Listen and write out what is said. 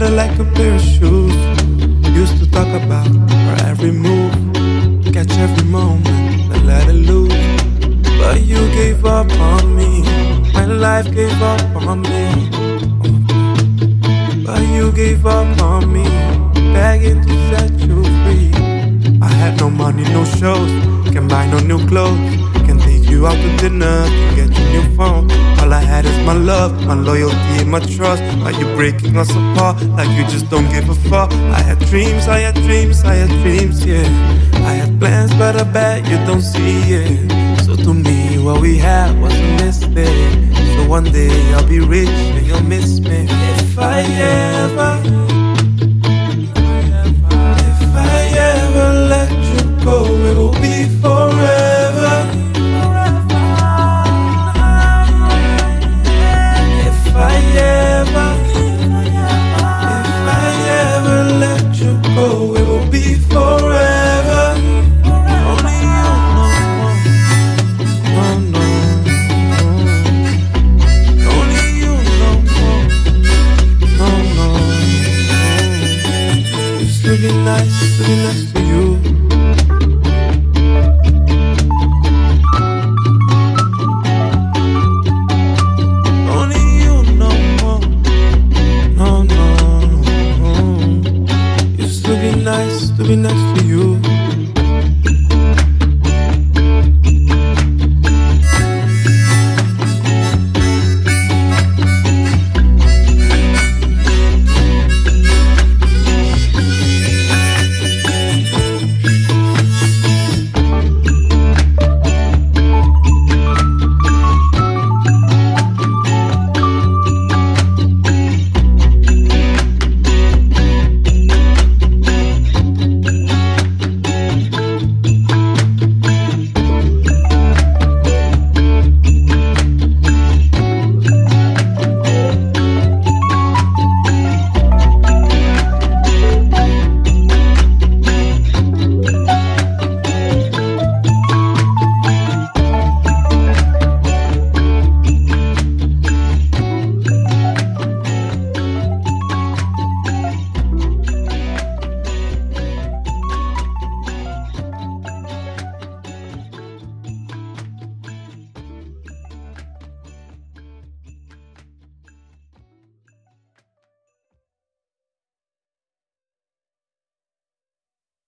pair of shoes. Used to talk about our every move, catch every moment, and let it loose. But you gave up on me, my life gave up on me. But you gave up on me, begging to set you free. I had no money, no shows, can buy no new clothes, can take you out to dinner, can get you new phone. All I had love, my loyalty, my trust. Are you breaking us apart like you just don't give a fuck? I had dreams, I had dreams, I had dreams, yeah. I had plans, but I bet you don't see it. So to me, what we had was a mistake. So one day I'll be rich and you'll miss me. If I ever, you.